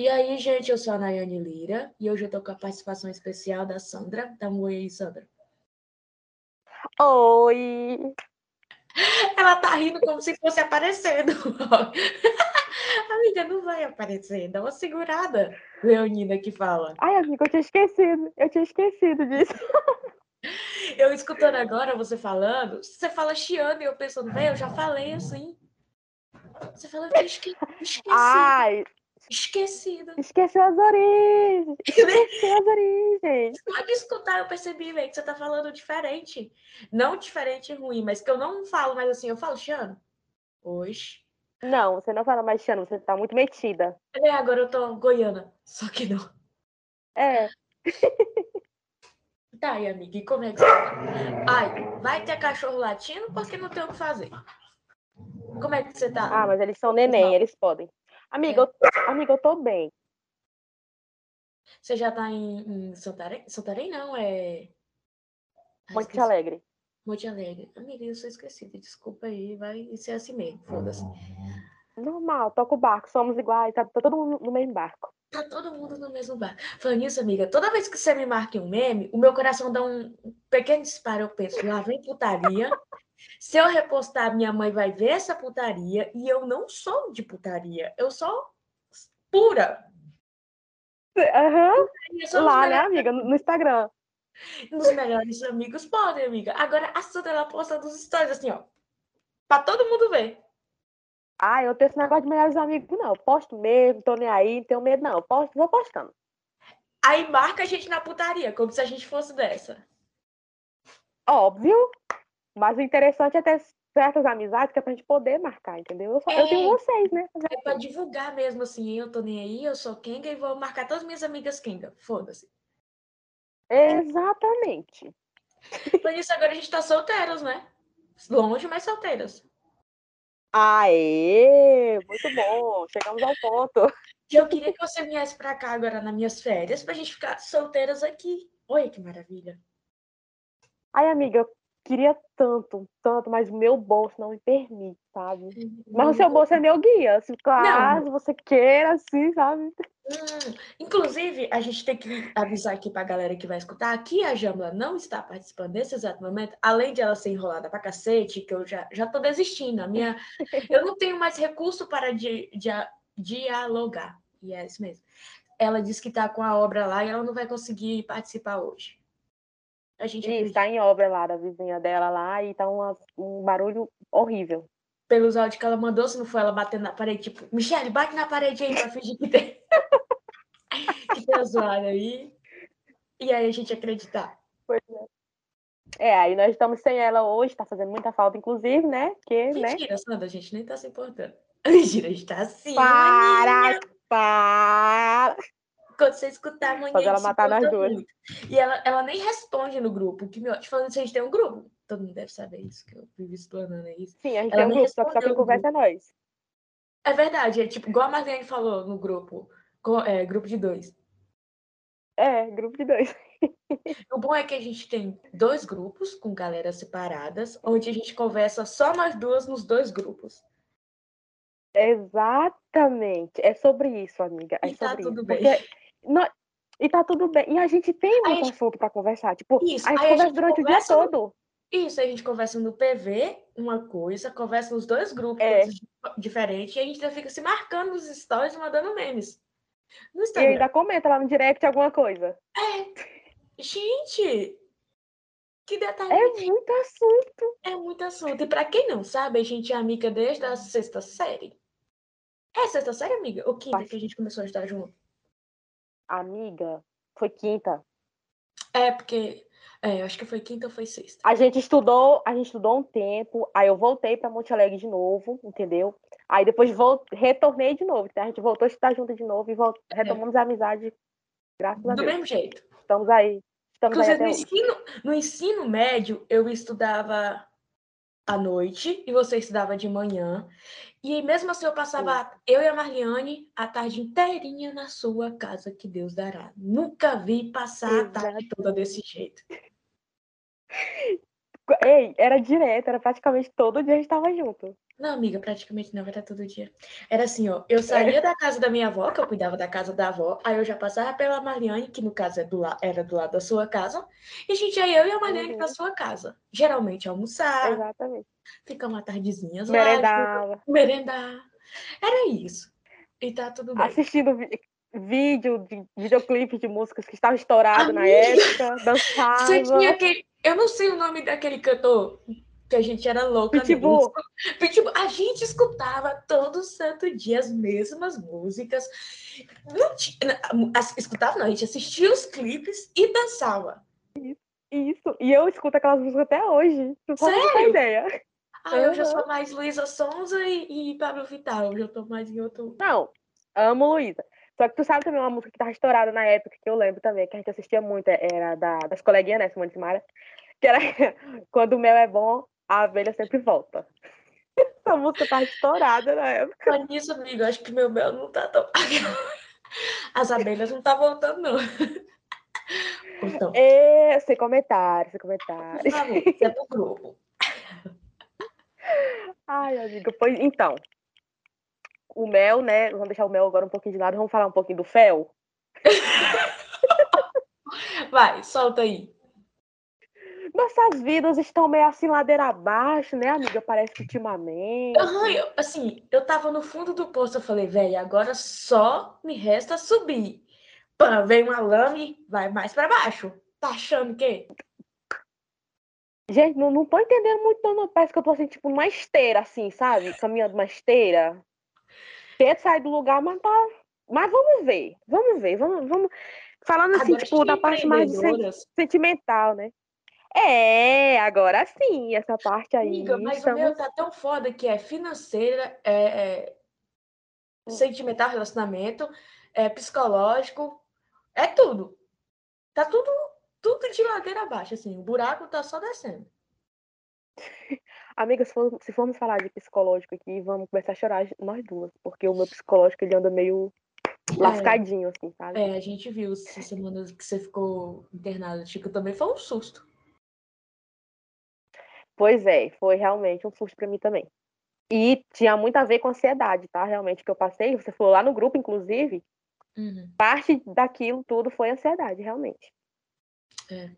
E aí, gente, eu sou a Nayane Lira e hoje eu tô com a participação especial da Sandra. Dá um oi aí, Sandra. Oi! Ela tá rindo como se fosse aparecendo. amiga, não vai aparecer. Dá uma segurada, Leonina que fala. Ai, amiga, eu tinha esquecido. Eu tinha esquecido disso. Eu escutando agora você falando, você fala chiando e eu pensando, velho, eu já falei assim. Você fala, eu esque... esqueci. Ai, Esquecido. esqueceu as origens. Esqueceu as origens. Só de escutar, eu percebi, velho, que você tá falando diferente. Não diferente e ruim, mas que eu não falo mais assim. Eu falo, Chiano. Hoje. Não, você não fala mais Xana, você tá muito metida. É, agora eu tô goiana. Só que não. É, Tá, e amiga, e como é que você tá? Ai, vai ter cachorro latindo porque não tem o que fazer. Como é que você tá? ah, mas eles são neném, eles podem. Amiga, eu, amiga, eu tô bem. Você já tá em, em Santarém? Santarém não, é. Ai, Monte esqueci. Alegre. Monte Alegre. Amiga, eu sou esquecida. Desculpa aí, vai ser assim mesmo. Foda-se. Normal, toca o barco, somos iguais, tá, tá todo mundo no mesmo barco. Tá todo mundo no mesmo bar. Falando nisso, amiga, toda vez que você me marca um meme, o meu coração dá um pequeno disparo. Eu penso, lá vem putaria. Se eu repostar, minha mãe vai ver essa putaria. E eu não sou de putaria. Eu sou pura. Aham, sou lá, nos né, amiga, no Instagram. Nos melhores amigos podem, amiga. Agora a Sandra, ela posta dos stories assim, ó. Pra todo mundo ver. Ah, eu tenho esse negócio de melhores amigos, não. Eu posto mesmo, tô nem aí, não tenho medo, não. Eu Posto, vou postando. Aí marca a gente na putaria, como se a gente fosse dessa. Óbvio, mas o interessante é ter certas amizades que é pra gente poder marcar, entendeu? Eu, só- eu tenho É. vocês, né? É pra divulgar mesmo, assim, eu tô nem aí, eu sou Kenga e vou marcar todas as minhas amigas Kenga. Foda-se. Exatamente. Por isso agora a gente tá solteiros, né? Longe, mas solteiros. Aê, muito bom. Chegamos ao ponto. Eu queria que você viesse pra cá agora nas minhas férias pra gente ficar solteiras aqui. Oi, que maravilha. Ai, amiga, queria tanto, tanto, mas o meu bolso não me permite, sabe? Mas o seu bolso é meu guia. Se caso você queira, assim, sabe? Hum, inclusive, a gente tem que avisar aqui pra galera que vai escutar que a Jamla não está participando nesse exato momento, além de ela ser enrolada pra cacete, que eu já, já tô desistindo. A minha, eu não tenho mais recurso para di, dia- dialogar. E é isso mesmo. Ela disse que tá com a obra lá e ela não vai conseguir participar hoje. A gente está em obra lá da vizinha dela lá e tá uma- um barulho horrível. pelos áudios que ela mandou, se não for ela batendo na parede, tipo, Michele, bate na parede aí pra fingir que tem. que tem a zoada aí. E aí a gente acreditar. Pois é. É, aí nós estamos sem ela hoje, tá fazendo muita falta, inclusive, né? Porque, né? Mentira, Sandra, a gente nem tá se importando. Mentira, a gente tá assim. Para! maninha. Para! Quando você escutar amanhã. Fazer ela matar nós importa duas. muito. E ela, ela nem responde no grupo. Que me ótimo. Falando isso, a gente tem um grupo. Todo mundo deve saber isso, que eu vivo explanando isso. Sim, a gente Ela tem um grupo, só que só quem conversa é nós. É verdade, é tipo, igual a Marlene falou no grupo. É, grupo de dois. É, grupo de dois. O bom é que a gente tem dois grupos com galera separadas, onde a gente conversa só nós duas nos dois grupos. Exatamente. É sobre isso, amiga. É E tá tudo isso. bem. Porque nó- E tá tudo bem. E a gente tem muito gente- assunto pra conversar. Tipo, Isso, a gente aí a conversa gente durante conversa o no- dia todo. Isso, a gente conversa no PV, uma coisa, conversa nos dois grupos É. diferentes, e a gente já fica se marcando nos stories e mandando memes. No E ainda comenta lá no direct alguma coisa. Gente, que detalhe. É muito assunto. É muito assunto. E pra quem não sabe, a gente é amiga desde a sexta série. É sexta série, amiga? Ou quinta Acho- que a gente começou a estar junto? Amiga, foi quinta. É, porque. É, acho que foi quinta ou foi sexta. A gente estudou, a gente estudou um tempo, aí eu voltei pra Monte Alegre de novo, entendeu? Aí depois vol- retornei de novo, então a gente voltou a estudar junto de novo e vol- retomamos a amizade. Graças a Do Deus. mesmo jeito. Estamos aí. Estamos aí Inclusive, no hoje. ensino, no ensino médio, eu estudava à noite e você estudava de manhã. E mesmo assim, eu passava, eu e a Marliane, a tarde inteirinha na sua casa, que Deus dará. Nunca vi passar a tarde toda desse jeito. Ei, era direto, era praticamente todo dia a gente tava junto. Não, amiga, praticamente não, era todo dia. Era assim, ó, eu saía da casa da minha avó, que eu cuidava da casa da avó, aí eu já passava pela Mariane, que no caso é do la... era do lado da sua casa, e a gente ia eu e a Mariane Uhum. pra sua casa. Geralmente almoçar, Exatamente. ficar uma tardezinhas lá, Merendava. merendar. Era isso. E tá tudo bem. Assistindo vídeo, de, videoclipe de músicas que estavam estourados na época, dançava. Você tinha aquele. Eu não sei o nome daquele cantor que a gente era louca. Pitbull. Pitbull. A gente escutava todo santo dia as mesmas músicas. Não tinha, escutava, não, a gente assistia os clipes e dançava. Isso. E eu escuto aquelas músicas até hoje. Não muita Sério? ideia. Ah, eu já sou mais Luísa Sonza e, e Pablo Vittar. Hoje eu tô mais em outro. Não, amo Luísa. Só que tu sabe também uma música que tava estourada na época, que eu lembro também, que a gente assistia muito, era da, das coleguinhas, né, Simone Simara, que era Quando o mel é bom, a abelha sempre volta. Essa música tava estourada na época. Mas nisso, amigo, acho que meu mel não tá tão. As abelhas não tá voltando, não. Então, E, sem comentários, sem por favor, isso é pro grupo. Ai, amiga, pois então. O mel, né? Vamos deixar o mel agora um pouquinho de lado, vamos falar um pouquinho do fel. Vai, solta aí. Nossas vidas estão meio assim ladeira abaixo, né, amiga? Parece que ultimamente. Aham, eu- assim, eu tava no fundo do poço, eu falei, velho, agora só me resta subir. Pã, vem uma lama e vai mais pra baixo. Tá achando que? Gente, não, não tô entendendo muito, não. Parece que eu tô assim, tipo, numa esteira, assim, sabe? Caminhando uma esteira. Tento sair do lugar, mas tá. Mas vamos ver, vamos ver, vamos, vamos. Falando assim, Agora, tipo, da parte mais sentimental, né? É, agora sim, essa parte aí. Amiga, mas estamos- o meu tá tão foda que é financeira, é, é Hum. sentimental, relacionamento, é psicológico, é tudo. Tá tudo, tudo de ladeira abaixo, assim, o buraco tá só descendo. Amiga, se, for- se formos falar de psicológico aqui, vamos começar a chorar nós duas, porque o meu psicológico ele anda meio lascadinho, assim, sabe? É, a gente viu essa semana que você ficou internada, Chico, também foi um susto. Pois é, foi realmente um susto pra mim também. E tinha muito a ver com ansiedade, tá? Realmente que eu passei, você falou lá no grupo, inclusive, Uhum. parte daquilo tudo foi ansiedade, realmente. É.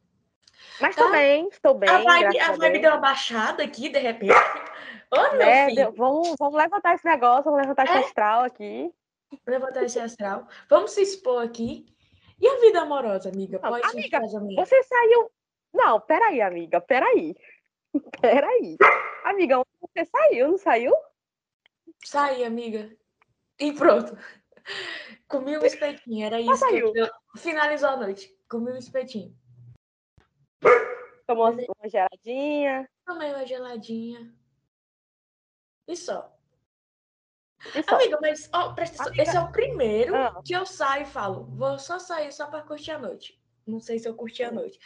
Mas Tá. tô bem, estou bem, A vibe, a vibe deu uma baixada aqui, de repente. Ô, meu Né? filho, Vamos, vamos levantar esse negócio, vamos levantar esse É? astral aqui. levantar esse astral. Vamos se expor aqui. E a vida amorosa, amiga? Não, Pode amiga? Você saiu. Não, peraí, amiga, peraí. Peraí. Amiga, onde você saiu, não saiu? Sai, amiga. E pronto. Comi um espetinho, era isso. eu- eu- Finalizou a noite. Comi um espetinho. Tomou uma uma geladinha. Tomei uma geladinha. E só. E só. Amiga, mas ó, presta atenção. Amiga- Esse é o primeiro Ah. que eu saio e falo, vou só sair só pra curtir a noite. Não sei se eu curti a noite.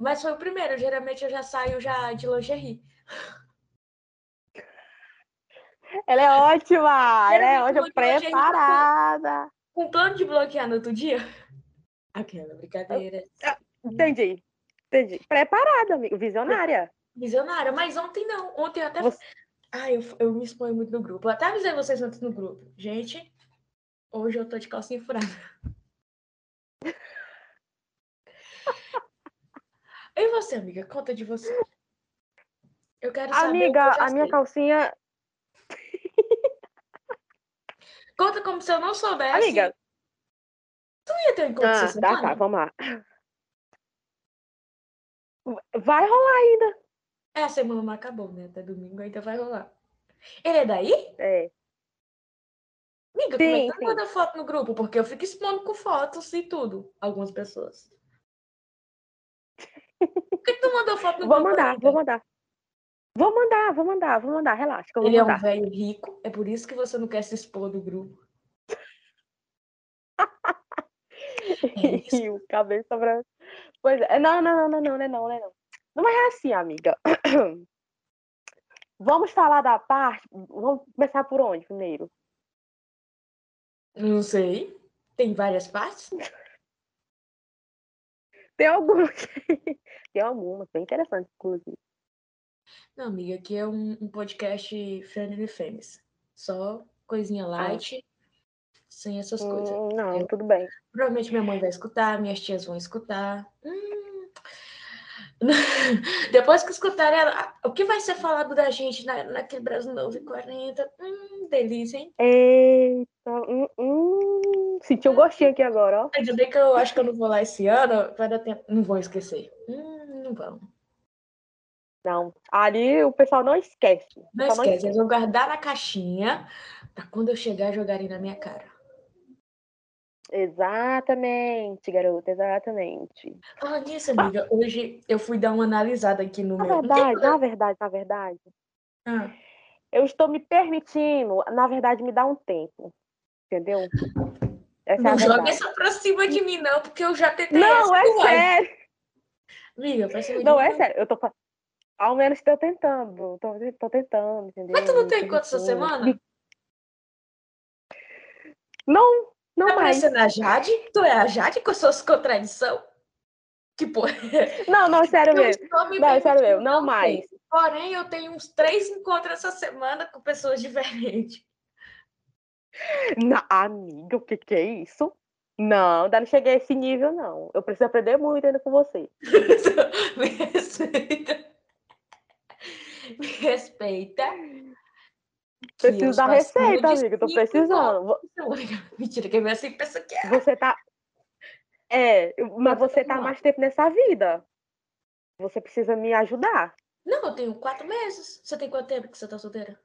Mas foi o primeiro. Geralmente eu já saio já de lingerie. Ela é ótima! Ela é ótima, preparada. Com plano de bloquear no outro dia? Aquela brincadeira. Entendi. Entendi. Preparada, amigo. Visionária. Visionária, mas ontem não. Ontem eu até. Você- Ai, eu, eu me exponho muito no grupo. Eu até avisei vocês antes no grupo. Gente, hoje eu tô de calcinha furada. E você, amiga? Conta de você. Eu quero saber. que Amiga, já a minha calcinha. Conta como se eu não soubesse. Amiga. Tu ia ter um encontro Ah, essa tá, tá, vamos lá. Vai rolar ainda. É, a semana não acabou, né? Até domingo ainda vai rolar. Ele é daí? É. Amiga, como é Sim, que tu sim. manda foto no grupo? Porque eu fico expondo com fotos e tudo. Algumas pessoas. Por que, tu mandou foto no Vou mandar, vou mandar. Vou mandar, vou mandar, vou mandar. Relaxa, Ele é um mandar. velho rico, é por isso que você não quer se expor do grupo. É. E o cabelo sobra. Pois é. Não, não, não, não, não, não, é não, não, é não. Não é assim, amiga. Vamos falar da parte. Vamos começar por onde primeiro? Não sei. Tem várias partes? Tem algumas. Tem algumas, bem interessantes, inclusive. Não, amiga, aqui é um, um podcast Friendly Famous. Só coisinha light, ah. sem essas hum, coisas. Não, eu, tudo bem. Provavelmente minha mãe vai escutar, minhas tias vão escutar. Hum. Depois que escutarem ela, o que vai ser falado da gente na, naquele Brasil Novo e 40? Hum, delícia, hein? Eita, hum, hum. Senti um gostinho aqui agora, ó. Ainda bem que eu acho que eu não vou lá esse ano, vai dar tempo. Não vou esquecer. Hum, não vão. Não, ali o pessoal não esquece. Não esquece, não esquece, eles vão guardar na caixinha para quando eu chegar jogarem na minha cara. Exatamente, garota, exatamente. Fala nisso, amiga. Hoje eu fui dar uma analisada aqui no na meu. Verdade, na verdade, na verdade. Ah. Eu estou me permitindo, na verdade, me dar um tempo. Entendeu? Essa não é joga isso pra cima de mim, não, porque eu já tentei. Não, é sério. Amiga, pra cima Não, é sério. Eu tô ao menos estou tentando. Tô, tô tentando, entendeu? Mas tu não tem quanto essa semana? Não, não tá mais. parecendo a Jade? Tu é a Jade com as suas contradições? Tipo... Não, não, sério mesmo. Não, sério mesmo, não, mais. Porém, eu tenho uns três encontros essa semana com pessoas diferentes. Na, amiga, o que que é isso? Não, ainda não cheguei a esse nível, não. Eu preciso aprender muito ainda com você. Me respeita. Me respeita. Preciso da receita, amiga. Tô precisando. Mentira, quem vê assim pensa que é. Você tá. É, mas você tá mais tempo nessa vida. Você precisa me ajudar. Não, eu tenho quatro meses. Você tem quanto tempo que você tá solteira?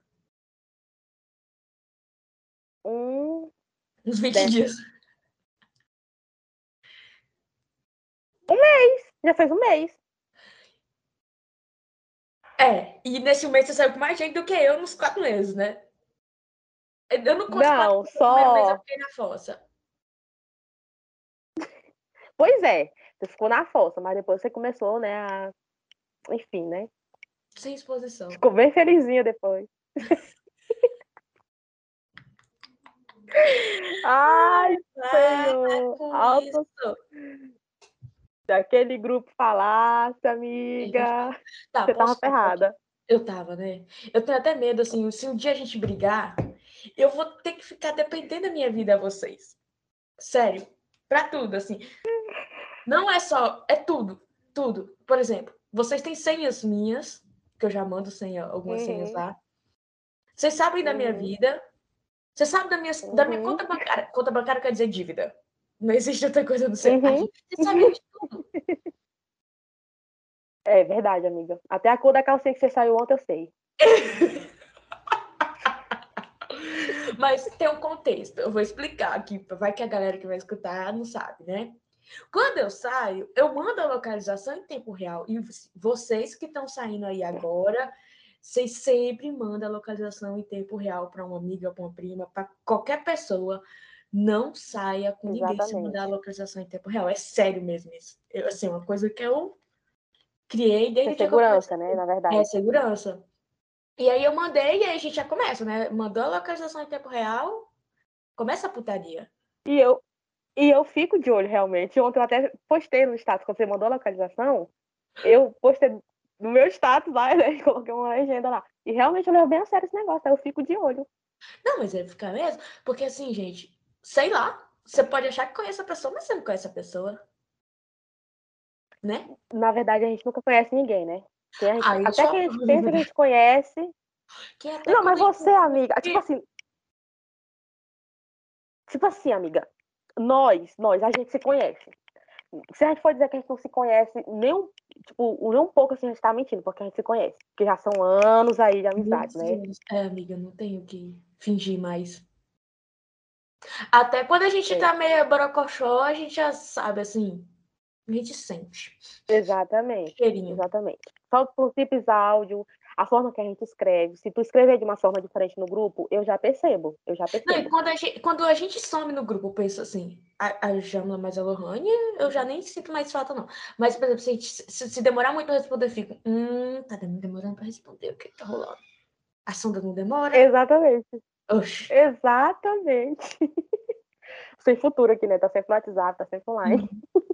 Um. Uns 20 dez. dias. Um mês. Já fez um mês. É, e nesse mês você saiu com mais gente do que eu nos quatro meses, né? Eu não conto não, só... mês eu fiquei na fossa. Pois é, você ficou na fossa, mas depois você começou, né, a... Enfim, né? Sem exposição. Ficou bem felizinha depois. Ai, Senhor! Alto daquele grupo falasse, amiga. Tá, você tava ferrada. Eu tava, né? Eu tenho até medo, assim, se um dia a gente brigar, eu vou ter que ficar dependendo da minha vida a vocês. Sério. Pra tudo, assim. Não é só, é tudo. Tudo. Por exemplo, vocês têm senhas minhas, que eu já mando senha, algumas uhum. senhas lá. Vocês sabem da minha uhum. vida. Vocês sabem da minha, uhum. da minha uhum. conta bancária. Conta bancária quer dizer dívida. Não existe outra coisa no seu. Uhum. Você sabe de tudo. É verdade, amiga. Até a cor da calcinha que você saiu ontem eu sei. Mas tem um contexto. Eu vou explicar aqui. Vai que a galera que vai escutar não sabe, né? Quando eu saio, eu mando a localização em tempo real. E vocês que estão saindo aí agora, vocês sempre mandam a localização em tempo real para uma amiga, para uma prima, para qualquer pessoa não saia com Exatamente. ninguém se mandar a localização em tempo real. É sério mesmo isso. Eu, assim, uma coisa que eu criei desde é segurança, né? Na verdade. É segurança. E aí eu mandei e aí a gente já começa, né? Mandou a localização em tempo real, começa a putaria. E eu, e eu fico de olho realmente. Ontem eu até postei no status, quando você mandou a localização, eu postei no meu status lá, né? Coloquei uma legenda lá. E realmente eu levo bem a sério esse negócio, eu fico de olho. Não, mas é ficar mesmo, porque assim, gente, sei lá, você pode achar que conhece a pessoa, mas você não conhece a pessoa. Né? Na verdade, a gente nunca conhece ninguém, né? A gente, Aí, até só... que a gente pensa que a gente conhece. não, mas você, amiga, tipo assim. Tipo assim, amiga, nós, nós, a gente se conhece. Se a gente for dizer que a gente não se conhece, nem um, tipo, nem um pouco assim, a gente tá mentindo, porque a gente se conhece. Porque já são anos aí de amizade, né? É, amiga, não tenho que fingir mais. Até quando a gente é. tá meio borocochó, a gente já sabe, assim, a gente sente. Exatamente. Cheirinho. Exatamente. Só por simples áudio, a forma que a gente escreve. Se tu escrever de uma forma diferente no grupo, eu já percebo. Eu já percebo. Não, quando a gente, quando a gente some no grupo, eu penso assim, a, a Jamla mais a Lohane, eu já nem sinto mais falta, não. Mas, por exemplo, se, se, se demorar muito a responder, eu fico, hum, tá demorando pra responder, o que tá rolando? A sonda não demora? Exatamente. Oxi. Exatamente. Sem futuro aqui, né? Tá sempre no WhatsApp, tá sempre online. Uhum.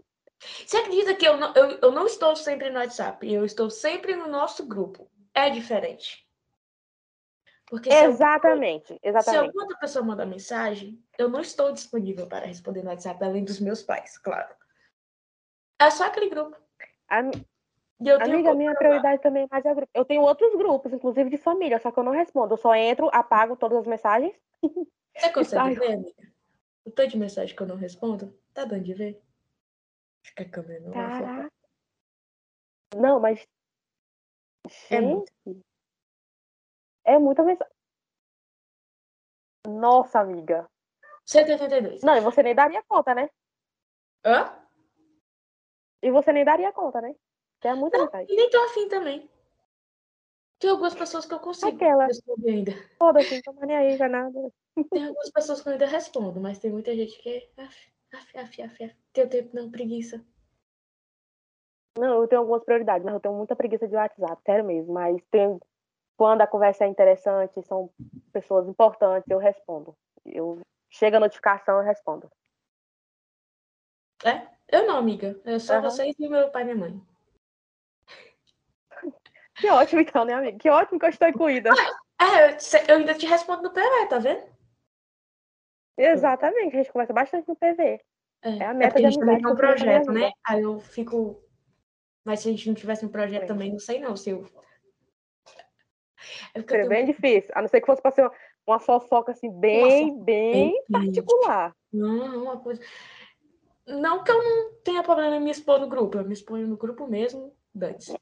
Você acredita que eu não, eu, eu não estou sempre no WhatsApp? Eu estou sempre no nosso grupo. É diferente. Porque se Exatamente, Se exatamente. alguma outra pessoa manda mensagem, eu não estou disponível para responder no WhatsApp, além dos meus pais, claro. É só aquele grupo. Am- eu Amiga, minha prioridade também é mais é o grupo. Eu tenho outros grupos, inclusive de família, só que eu não respondo. Eu só entro, apago todas as mensagens. Você consegue ver, amiga? O tanto de mensagem que eu não respondo? Tá dando de ver? Acho que a câmera não. Caraca. Não, mas. É muito. Gente. É muita mensagem. Nossa, amiga. 182. Não, e você nem daria conta, né? Hã? E você nem daria conta, né? Que é muita Não, mensagem. e nem tô afim também. Tem algumas pessoas que eu consigo Aquela. responder ainda. Foda-se, não tô nem aí, já nada. Tem algumas pessoas que eu ainda respondo, mas tem muita gente que. Af, af, af, af, af. Teu tempo não, preguiça. Não, eu tenho algumas prioridades, mas eu tenho muita preguiça de WhatsApp, sério mesmo. Mas tem... quando a conversa é interessante, são pessoas importantes, eu respondo. Eu... Chega a notificação, eu respondo. É? Eu não, amiga. É só Aham. vocês e meu pai e minha mãe. Que ótimo, então, né, amiga? Que ótimo que eu estou incluída. É, eu, ainda te respondo no PV, tá vendo? Exatamente, a gente conversa bastante no PV. É a É meta de a gente também tem um projeto, né? Aí eu fico. Mas se a gente não tivesse um projeto É. também, não sei não se eu. É Seria tenho bem difícil. A não ser que fosse para ser uma, uma fofoca assim, bem, bem bem particular. Não, uma coisa. Não que eu não tenha problema em me expor no grupo, eu me exponho no grupo mesmo, Dantes.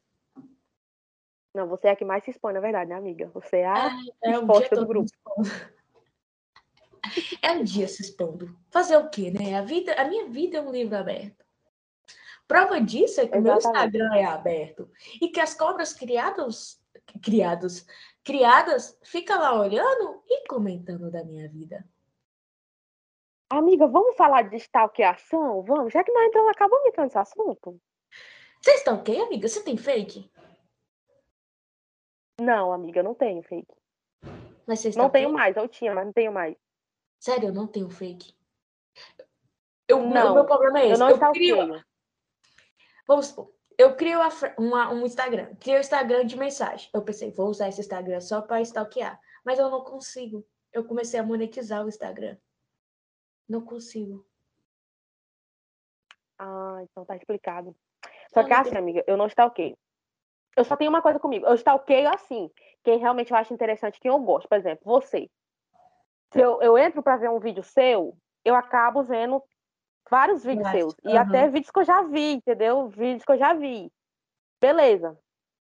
Não, você é a que mais se expõe, na verdade, né, amiga? Você é a É exposta todo do grupo. É um dia se expondo. Fazer o quê, né? A, vida, a minha vida é um livro aberto. Prova disso é que o meu. Instagram é aberto. E que as cobras criadas, criados, criadas ficam lá olhando e comentando da minha vida. Amiga, vamos falar de stalkeação? Vamos? Já que nós então acabamos entrando nesse assunto? Vocês estão ok, amiga? Você tem fake? Não, amiga, não tenho fake. Mas vocês Não tenho mais, eu tinha, mas não tenho mais. Sério, eu não tenho fake. Eu, Não, o meu problema é Eu esse. não Eu, crio. Vamos supor, eu crio uma- um Instagram, crio o Instagram de mensagem. Eu pensei, vou usar esse Instagram só para stalkear. Mas eu não consigo. Eu comecei a monetizar o Instagram. Não consigo. Ah, então tá explicado. Só Não, que não assim, tem- amiga, eu não stalkeio. Eu só tenho uma coisa comigo. Eu stalkeio assim, quem realmente eu acho interessante, quem eu gosto. Por exemplo, você. Se eu, eu entro pra ver um vídeo seu, eu acabo vendo vários vídeos Vários, seus. E aham. até vídeos que eu já vi, entendeu? Vídeos que eu já vi. Beleza.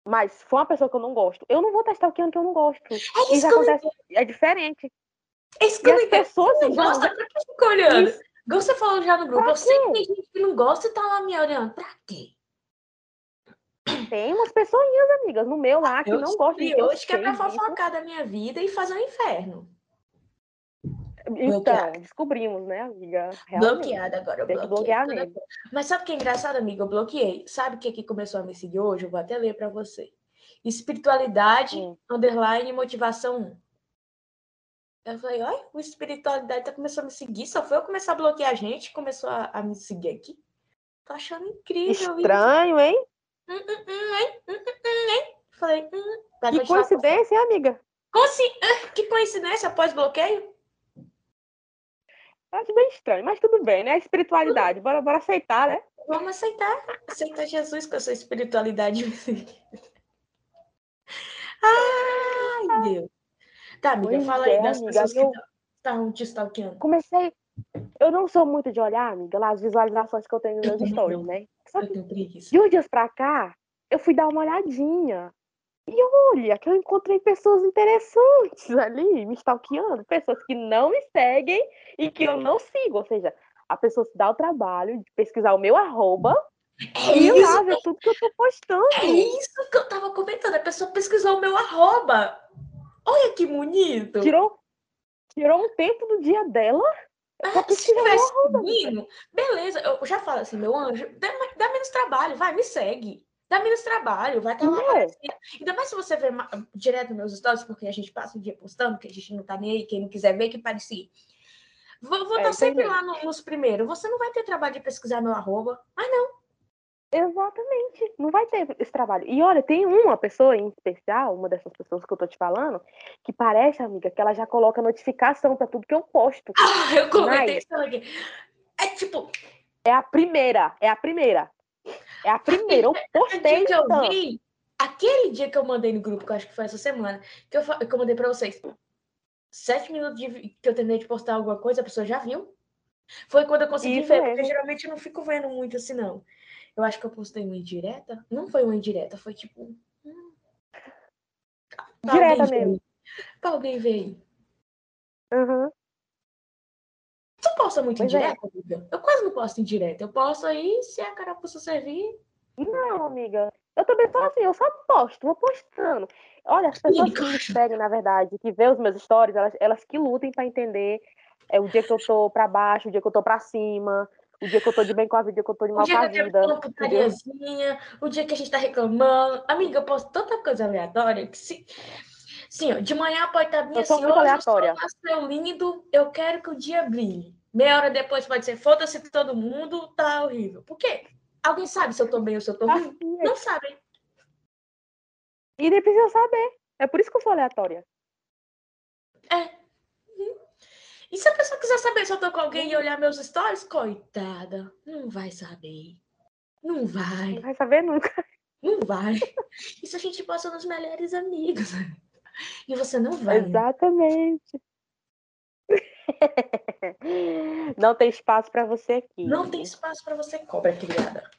Mas se for uma pessoa que eu não gosto, eu não vou estar stalkeando que eu não gosto. É Isso isso acontece. É diferente. É isso que E eu as pessoas não já não gosta? Pra que fica olhando? Isso. Você falou já no grupo. Pra Eu sei que tem gente que não gosta e tá lá me olhando. Pra quê? Tem umas pessoinhas, amigas, no meu lá, que Eu não gostam de eu hoje que é pra fofocar da minha vida e fazer um inferno. Então, Bloqueada. descobrimos, né, amiga? Realmente. Bloqueada agora, eu Tem que bloqueei. bloquear mesmo. coisa. Mas sabe o que é engraçado, amiga? Eu bloqueei. Sabe o que, que começou a me seguir hoje? Eu vou até ler pra você. Espiritualidade, Hum. underline, motivação 1. Eu falei, olha, o espiritualidade tá começando a me seguir. Só foi eu começar a bloquear a gente, começou a, a me seguir aqui. Tô achando incrível. Estranho, hein? Hum, hum, hum, hein? Hum, hum, hum, hein? Falei, hum, vai Que coincidência, hein, amiga? Consci... Que coincidência após bloqueio? Acho bem estranho, mas tudo bem, né? Espiritualidade. Bora, bora aceitar, né? Vamos aceitar. Aceitar Jesus com a sua espiritualidade. Ai, Deus. Tá, amiga, Pois fala aí é, das amiga, pessoas eu- que estavam te stalkeando. Comecei. Eu não sou muito de olhar, amiga, lá as visualizações que eu tenho nos Eu meus stories, né? Só que de uns dias pra cá, eu fui dar uma olhadinha. E olha, que eu encontrei pessoas interessantes ali, me stalkeando, pessoas que não me seguem e que eu não sigo. Ou seja, a pessoa se dá o trabalho de pesquisar o meu arroba É e isso, lá ver tudo que eu tô postando. é isso que eu tava comentando. A pessoa pesquisou o meu arroba. Olha que bonito. Tirou, tirou um tempo do dia dela Ah, se tivesse seguindo, beleza. Eu já falo assim, meu anjo, dá, dá menos trabalho, vai, me segue. Dá menos trabalho, vai estar lá aparecendo. Ainda mais se você ver direto meus stories, porque a gente passa o dia postando, que a gente não tá nem aí, quem não quiser ver, que parecia. Vou É, estar sempre entendi. lá no- nos primeiros. Você não vai ter trabalho de pesquisar meu arroba. Mas não. Exatamente. Não vai ter esse trabalho. E olha, tem uma pessoa em especial, uma dessas pessoas que eu tô te falando, que parece, amiga, que ela já coloca notificação para tudo que eu posto. Ah, eu comentei isso aqui. É tipo. É a primeira, é a primeira. É a primeira. Eu postei. que eu vi, aquele dia que eu mandei no grupo, que eu acho que foi essa semana, que eu, que eu mandei pra vocês. Sete minutos de, que eu terminei de postar alguma coisa, a pessoa já viu. Foi quando eu consegui ver, porque geralmente eu não fico vendo muito assim, não. Eu acho que eu postei uma indireta. Não foi uma indireta, foi tipo. Hum, Direta mesmo. Pra alguém ver aí. Uhum. Tu posta muito pois indireta, é. amiga? Eu quase não posto indireta. Eu posto aí, se a carapuça servir. Não, amiga. Eu também sou assim, eu só posto, vou postando. Olha, as pessoas que me seguem, na verdade, que vê os meus stories, elas, elas que lutem para entender é, o dia que eu tô para baixo, o dia que eu tô para cima, o dia que eu tô de bem com a vida, o dia que eu tô de mal com a vida. O dia que a gente tá reclamando. Amiga, eu posto tanta coisa aleatória que se. Sim, de manhã pode estar bem assim, hoje aleatória. eu lindo, eu quero que o dia brilhe. Meia hora depois pode ser, foda-se todo mundo, tá horrível. Por quê? Alguém sabe se eu tô bem ou se eu tô ruim? Assim, não sabem. E nem precisa saber. É por isso que eu sou aleatória. É. E se a pessoa quiser saber se eu tô com alguém e olhar meus stories, coitada, não vai saber. Não vai. Não vai saber nunca. Não vai. Isso a gente passa nos melhores amigos. E você não vai. Exatamente. Não tem espaço para você aqui. Não tem espaço para você, cobra criada.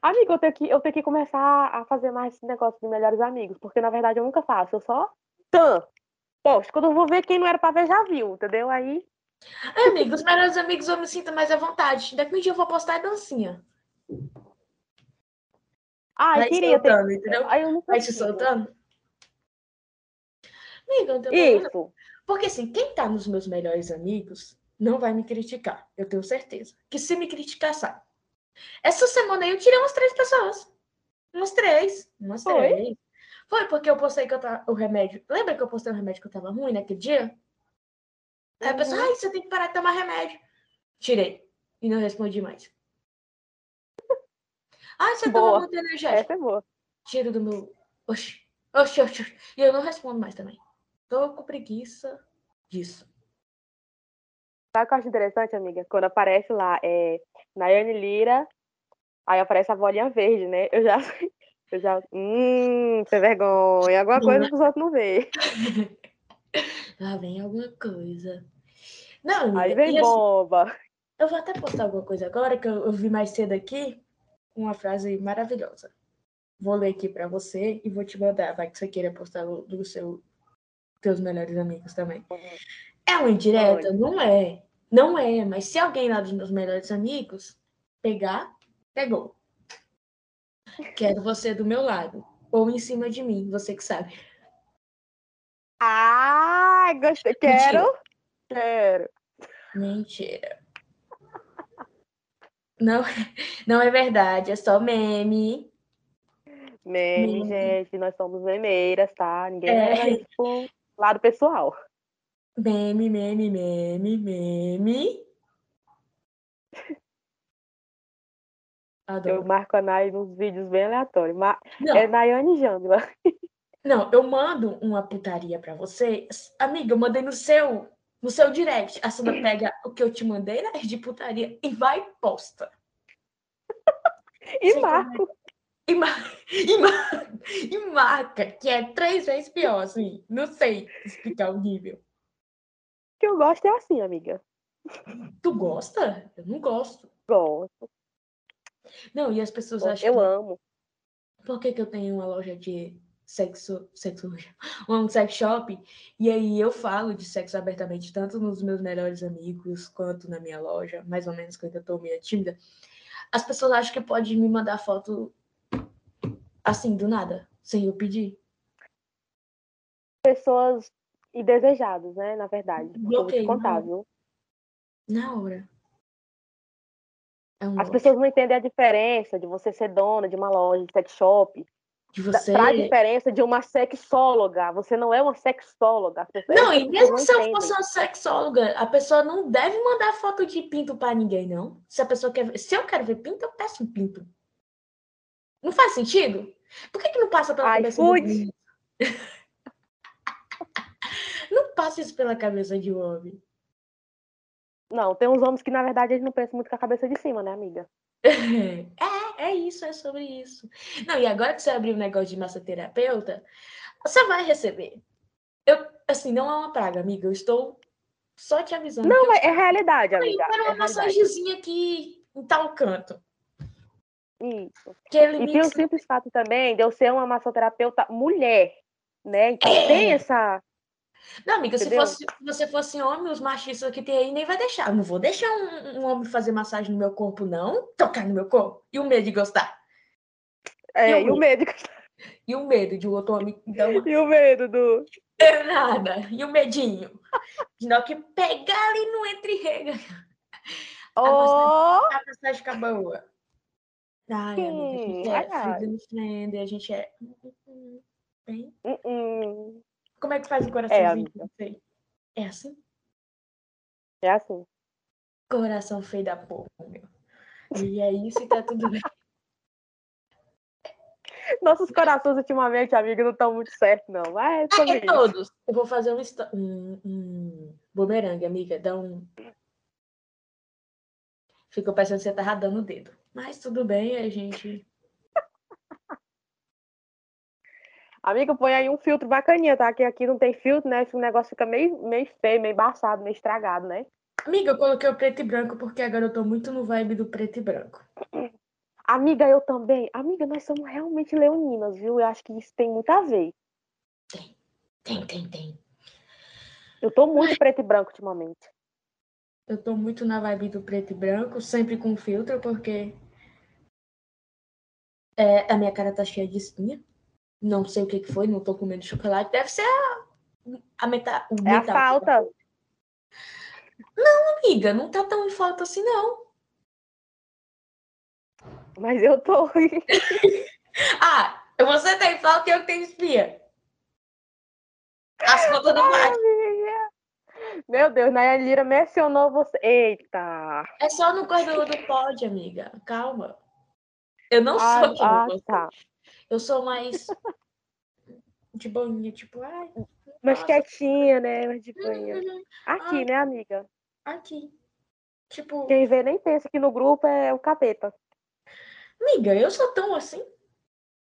Amigo, eu tenho, que, eu tenho que começar a fazer mais esse negócio de melhores amigos, porque na verdade eu nunca faço, eu só tan, posto. Quando eu vou ver quem não era pra ver, já viu, entendeu? Aí. É, amigo, os melhores amigos eu me sinto mais à vontade. Daqui um dia eu vou postar a dancinha. Ah, eu queria soltando, ter... entendeu? Aí eu nunca Vai te soltando? Amiga, não tem Isso. Porque assim, quem tá nos meus melhores amigos não vai me criticar, eu tenho certeza. Que se me criticar, sabe. Essa semana aí eu tirei umas três pessoas. Umas três. Umas Foi? três. Foi porque eu postei que eu tava, o remédio. Lembra que eu postei o remédio que eu tava ruim naquele dia? Aí a pessoa, uhum. ai, você tem que parar de tomar remédio. Tirei. E não respondi mais. Ah, você boa. toma muito energético. Essa é boa. Tiro do meu. Oxi. Oxi, oxi. E eu não respondo mais também. Tô com preguiça disso. Sabe o que eu acho interessante, amiga? Quando aparece lá, é Nayane Lira, aí aparece a bolinha verde, né? Eu já. Eu já. Hum, sem vergonha. Alguma coisa que os outros não vê. Lá vem alguma coisa. Não, aí vem assim, bomba. Eu vou até postar alguma coisa agora, que eu, eu vi mais cedo aqui uma frase maravilhosa. Vou ler aqui para você e vou te mandar, vai que você queira postar do seu teus melhores amigos também. É uma indireta? Não é. Não é, mas se alguém lá dos meus melhores amigos pegar, pegou. Quero você do meu lado. Ou em cima de mim, você que sabe. Ah, gostei. Quero. Mentira. Quero. Mentira. Não, não é verdade, é só meme. Meme, meme. gente, nós somos memeiras, tá? Ninguém é. leva isso lado pessoal. Meme, meme, meme, meme. Adoro. Eu marco a Nay nos vídeos bem aleatórios. Mar... É Nayane Jamila. Não, eu mando uma putaria pra você. Amiga, eu mandei no seu, no seu direct. A Sandra pega o que eu te mandei, né? De putaria, e vai e posta. e marco. E, mar... e, mar... e marca, que é três vezes pior, assim. Não sei explicar o nível que eu gosto é assim, amiga. Tu gosta? Eu não gosto. Gosto. Não, e as pessoas eu acham. Eu que... amo. Por que, que eu tenho uma loja de sexo, sexo, um sex shop? E aí eu falo de sexo abertamente, tanto nos meus melhores amigos quanto na minha loja, mais ou menos, que eu ainda tô meio tímida. As pessoas acham que pode me mandar foto assim, do nada, sem eu pedir. Pessoas desejados, né? Na verdade. Bloqueio. Contar, viu? Na hora. É um As pessoas não entendem a diferença de você ser dona de uma loja de sex shop De você... Pra diferença de uma sexóloga. Você não é uma sexóloga. Não, e mesmo se eu fosse uma sexóloga, a pessoa não deve mandar foto de pinto para ninguém, não. Se a pessoa quer. Se eu quero ver pinto, eu peço um pinto. Não faz sentido? Por que, que não passa pela Ai, cabeça um homem? Não passa isso pela cabeça de um homem. Não, tem uns homens que, na verdade, eles não pensam muito com a cabeça de cima, né, amiga? É, é isso, é sobre isso. Não, e agora que você abriu um negócio de massoterapeuta, você vai receber. Eu, assim, não é uma praga, amiga. Eu estou só te avisando. Não, que eu- é, é realidade, eu amiga. quero É uma realidade. massagenzinha aqui em tal canto. Isso. Que ele E simples fato também de eu ser uma massoterapeuta mulher, né? Então É. tem essa. Não, amiga, se, fosse, se você fosse homem, os machistas que tem aí nem vai deixar. Eu não vou deixar um, um homem fazer massagem no meu corpo, não. Tocar no meu corpo. E o medo de gostar. É, E o e o médico. E o medo de outro homem uma E o medo do. É nada. E o medinho. De não que pegar ali no entre-rega. Oh! A massagem fica boa. Ai, amiga, a gente é friend, a gente é... Bem, Hum, hum. Como é que faz o coraçãozinho? amiga. Não sei. É assim? É assim. Coração feio da porra, meu. E é isso e tá tudo bem. Nossos corações ultimamente, amiga, não estão muito certos, não. Mas é sobre É todos. Eu vou fazer um, um, um bumerangue, amiga. Dá um... Ficou parecendo que você tava dando o dedo. Mas tudo bem, a gente... Amiga, põe aí um filtro bacaninha, tá? Que aqui não tem filtro, né? Esse negócio fica meio, meio feio, meio embaçado, meio estragado, né? Amiga, eu coloquei o preto e branco porque agora eu tô muito no vibe do preto e branco. Amiga, eu também. Amiga, nós somos realmente leoninas, viu? Eu acho que isso tem muito a ver. Tem, tem, tem. Eu tô muito preto e branco ultimamente. Eu tô muito na vibe do preto e branco, sempre com filtro, porque é, a minha cara tá cheia de espinha. Não sei o que, que foi, não tô comendo chocolate. Deve ser a, a meta, o É a falta. Amiga, não tá tão em falta assim, não. Mas eu tô. Ah, você tem falta e eu tenho espinha. As contas não batem. amiga. Meu Deus, Nayara Lira mencionou você. Eita. É só no coisa do pod, amiga. Calma. Eu não Ah, sou ah, você. tá. Eu sou mais de boinha, tipo, ai, Mais quietinha, né? Mais de uhum, Aqui, Ai. né, amiga? aqui. Tipo, Quem vê nem pensa que no grupo é o capeta. amiga, eu sou tão assim.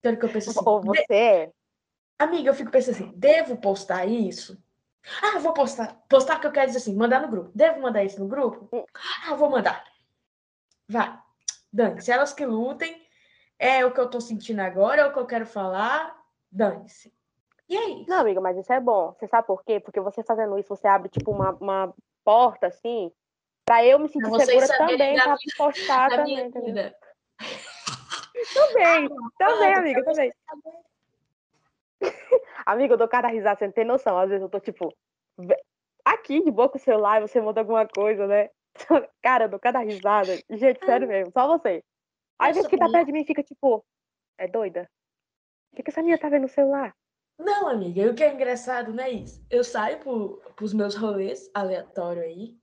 Pelo que eu penso assim. Ou de- você é. Amiga, eu fico pensando assim, devo postar isso? Ah, vou postar. Postar que eu quero dizer assim, mandar no grupo. Devo mandar isso no grupo? Ah, vou mandar. Vai. Dane-se. Elas que lutem. É o que eu tô sentindo agora, é o que eu quero falar. Dane-se. E é isso. Não, amiga, mas isso é bom. Você sabe por quê? Porque você fazendo isso, você abre, tipo, uma, uma porta, assim, pra eu me sentir segura também, pra minha- postar também, entendeu? vida. Também, também, Ah, amiga, também. Amiga, eu dou cada risada, você não tem noção. Às vezes eu tô, tipo, aqui de boa com o celular, e você manda alguma coisa, né? Cara, eu dou cada risada. Gente, sério mesmo, só você. Às vezes que tá perto de mim fica, tipo, é doida? O que, que essa minha tá vendo no celular? Não, amiga, e o que é engraçado não é isso. Eu saio pro, pros meus rolês aleatórios aí.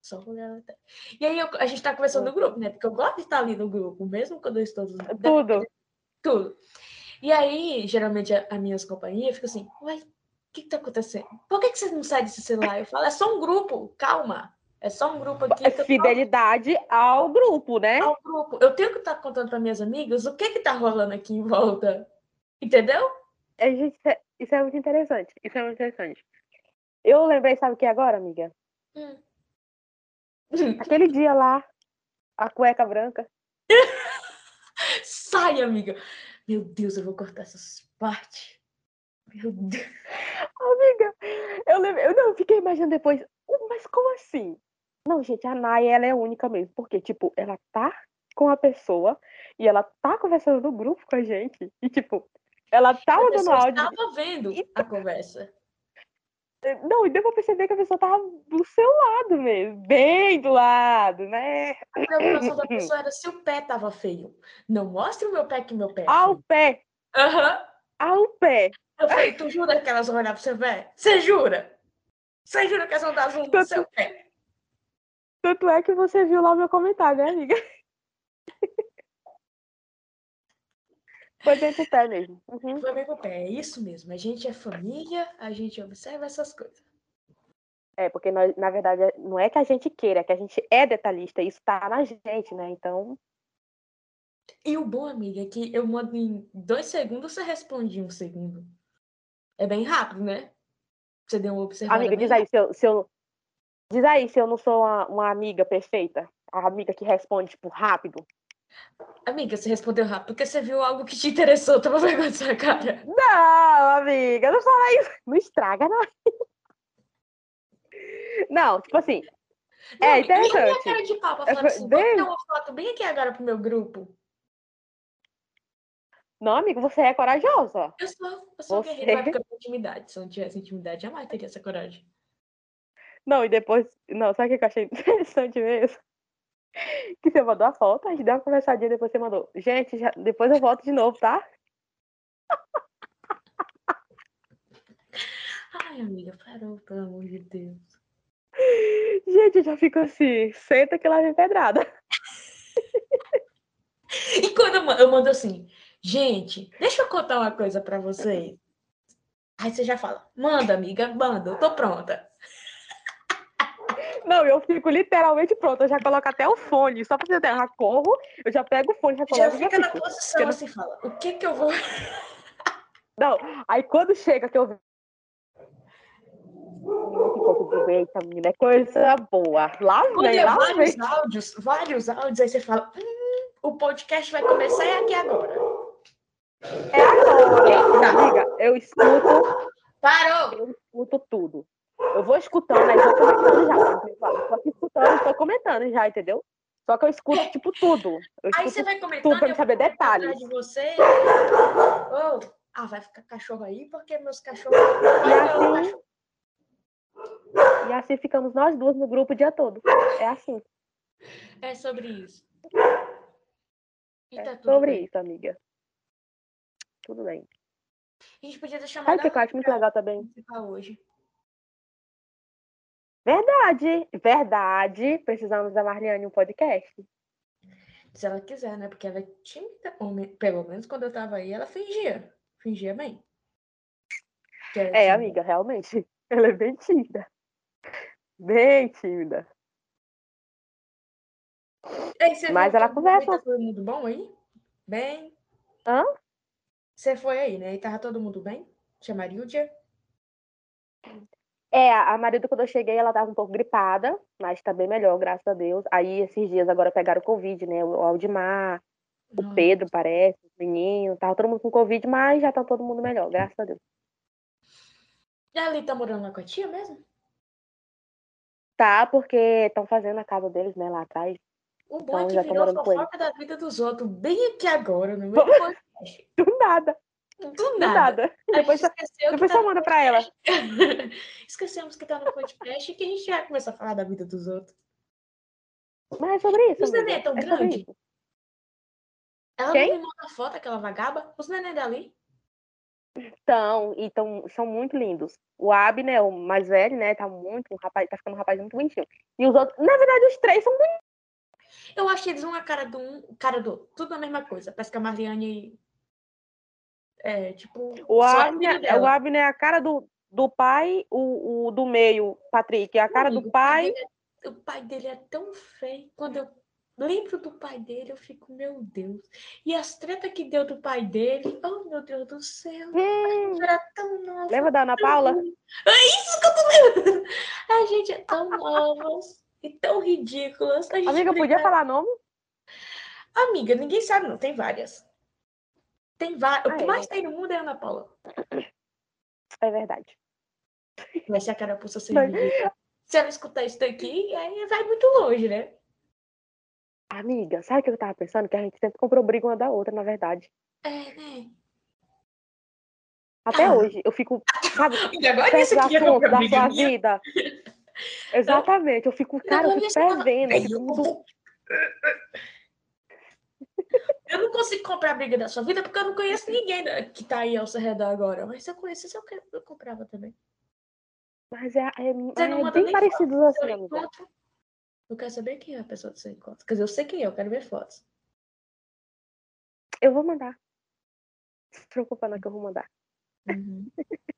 Só rolê aleatório. E aí eu- a gente tá conversando no grupo, né? Porque eu gosto de estar ali no grupo, mesmo quando eu estou. Tudo. Tudo. E aí, geralmente, as minhas companhias ficam assim, uai, o que que tá acontecendo? Por que que vocês não saem desse celular? Eu falo, é só um grupo, calma. É só um grupo aqui. É tô fidelidade ao grupo, né? ao grupo. Eu tenho que estar contando para minhas amigas o que que tá rolando aqui em volta. Entendeu? É, gente, isso é- isso é muito interessante. Isso é muito interessante. Eu lembrei, sabe o que agora, amiga? Hum. Aquele dia lá, a cueca branca. Sai, amiga. Meu Deus, eu vou cortar essas partes. Meu Deus. Amiga, eu lembrei, eu não eu fiquei imaginando depois, "Uh, mas como assim? Não, gente, a Naya, ela é única mesmo, porque, tipo, ela tá com a pessoa e ela tá conversando no grupo com a gente, e, tipo, ela tá A mandando pessoa áudio. estava vendo a conversa. Não, e deu pra perceber que a pessoa tava do seu lado mesmo, bem do lado, né? A preocupação da pessoa era se o pé tava feio. Não mostre o meu pé que meu pé é Ao pé. Aham. ao pé. Eu falei, tu jura que elas vão olhar pro seu pé? Você jura? Você jura que elas vão dar zoom no seu pé? Tanto é que você viu lá o meu comentário, né, amiga? Foi bem pro pé mesmo. Uhum. Foi bem pro pé, é isso mesmo. A gente é família, a gente observa essas coisas. É, porque nós, na verdade, não é que a gente queira, é que a gente é detalhista, isso tá na gente, né? Então, E o bom, amiga, é que eu mando em dois segundos, você responde em um segundo. É bem rápido, né? Você deu uma observada. amiga, diz aí se eu, se eu- Diz aí se eu não sou uma, uma amiga perfeita. A amiga que responde, tipo, rápido. Amiga, você respondeu rápido porque você viu algo que te interessou. Toma vergonha da sua cara. Não, amiga, não fala isso. Não estraga, não. Não, tipo assim, Não, É a minha interessante. cara de pau pra falar assim. bem- Vou uma foto bem aqui agora pro meu grupo. não, amigo, você é corajosa. Eu sou, eu sou Você- guerreira, porque eu tenho intimidade. Se eu não tivesse intimidade, jamais teria essa coragem. Não, e depois. Não, sabe o que eu achei interessante mesmo? Que você mandou a foto, a gente deu uma conversadinha, depois você mandou. Gente, já- depois eu volto de novo, tá? Ai, amiga, parou, pelo amor de Deus. Gente, eu já fico assim, senta que lá vem pedrada. E quando eu mando, eu mando assim, gente, deixa eu contar uma coisa pra vocês. Aí você já fala, manda, amiga, manda, eu tô pronta. Não, eu fico literalmente pronta, eu já coloco até o fone, só pra você ter, eu já corro, eu já pego o fone, já Já coloco já fica na fico. posição não- assim, fala, o que que eu vou. Não, aí quando chega que eu eita, menina, é coisa boa. Lá vem, é lá vem. vários áudios, vários áudios, aí você fala, hum, o podcast vai começar é aqui agora. É agora. Amiga, eu escuto, Parou! eu escuto tudo. Eu vou escutando, aí vou comentando já. Tô aqui escutando, tô comentando já, entendeu? Só que eu escuto, tipo, tudo. Eu Aí você vai comentando. tudo pra eu saber detalhes. De você. Oh, ah, vai ficar cachorro aí porque meus cachorros. Outro assim- cachorro. E assim ficamos nós duas no grupo o dia todo. É assim. É sobre isso. E É tá tudo sobre bem. isso, amiga. Tudo bem. A gente podia ter chamado Sabe o que eu acho muito legal também? hoje. Verdade, verdade. Precisamos da Marliane um podcast. Se ela quiser, né? Porque ela é tímida. Pelo menos quando eu tava aí, ela fingia. Fingia bem. É, tímida. amiga, realmente. Ela é bem tímida. Bem tímida. Mas ela conversa. Tá todo mundo bom aí? Bem? Hã? Você foi aí, né? E tava todo mundo bem? Chamaria o dia? É, a Marilda, quando eu cheguei, ela tava um pouco gripada, mas tá bem melhor, graças a Deus. Aí, esses dias agora pegaram Covid, né? O Aldimar, o Pedro, parece, o menino, tava todo mundo com Covid, mas já tá todo mundo melhor, graças a Deus. E Ali tá morando lá com a tia mesmo? Tá, porque estão fazendo a casa deles, né, lá atrás. O bom é Então, que já tô virou fofoca da vida dos outros, bem aqui agora, no podcast. Do nada, Do nada. nada. Depois, esqueceu depois que você tá... manda pra ela. Esquecemos que tá no podcast e que a gente já começou a falar da vida dos outros. Mas é sobre isso. Os neném amiga. tão é grande? Ela Quem? não me manda foto, aquela vagaba. Os neném dali. Então, e tão, são muito lindos. O Abner, o mais velho, né, tá muito, um rapaz, tá ficando um rapaz muito bonitinho. E os outros, na verdade, os três são muito. Eu acho eles uma cara do um, cara do outro. Tudo a mesma coisa. Parece que a Mariane é, tipo, O Abner, dela. o Abner é a cara do, do pai, o, o do meio, Patrick, é a cara Amigo, do pai é- O pai dele é tão feio. Quando eu lembro do pai dele, eu fico, meu Deus. E as tretas que deu do pai dele, oh meu Deus do céu. Hum, era tão nova. lembra da Ana Paula? É isso que eu tô lembrando. A gente é tão novas e tão ridículas. A gente Amiga, podia falar nome? Amiga, ninguém sabe, não. Tem várias. Tem várias. O Ah, que é? mais tem no mundo é a Ana Paula. É verdade. Vai ser a carapuça sem Mas- vida. Se ela escutar isso daqui, aí vai muito longe, né? Amiga, sabe o que eu tava pensando? Que a gente sempre comprou briga uma da outra, na verdade. É, né? Até Ah. hoje, eu fico, sabe, E agora certos aqui é da sua minha. vida. Exatamente, eu fico, cara, eu fico fervendo, eu feio. fico Eu não consigo comprar a briga da sua vida porque eu não conheço ninguém que tá aí ao seu redor agora. Mas se eu conhecesse, eu, eu comprava também. Mas é, é, Você não é bem parecido assim, amiga. Eu quero saber quem é a pessoa do seu encontro. Quer dizer, eu sei quem é, eu quero ver fotos. Eu vou mandar. Não se preocupa não que eu vou mandar. Uhum.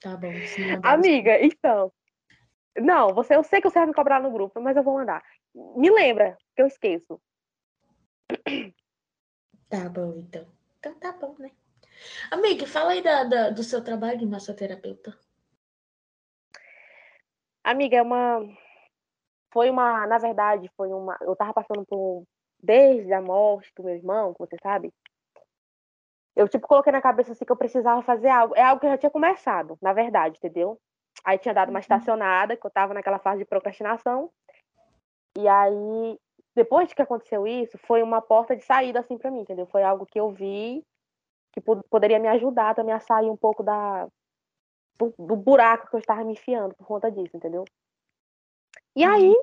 tá bom. Amiga, então. Não, você, eu sei que você vai me cobrar no grupo, mas eu vou mandar. Me lembra, que eu esqueço. Tá bom, então. Então tá bom, né? Amiga, fala aí da, da, do seu trabalho de massoterapeuta. Amiga, é uma foi uma, na verdade, foi uma, eu tava passando por desde a morte do meu irmão, como você sabe. Eu tipo coloquei na cabeça assim que eu precisava fazer algo, é algo que eu já tinha começado, na verdade, entendeu? Aí tinha dado uma uhum. estacionada, que eu tava naquela fase de procrastinação. E aí, depois de que aconteceu isso, foi uma porta de saída assim para mim, entendeu? Foi algo que eu vi que poderia me ajudar também a sair um pouco da do, do buraco que eu estava me enfiando por conta disso, entendeu? E aí,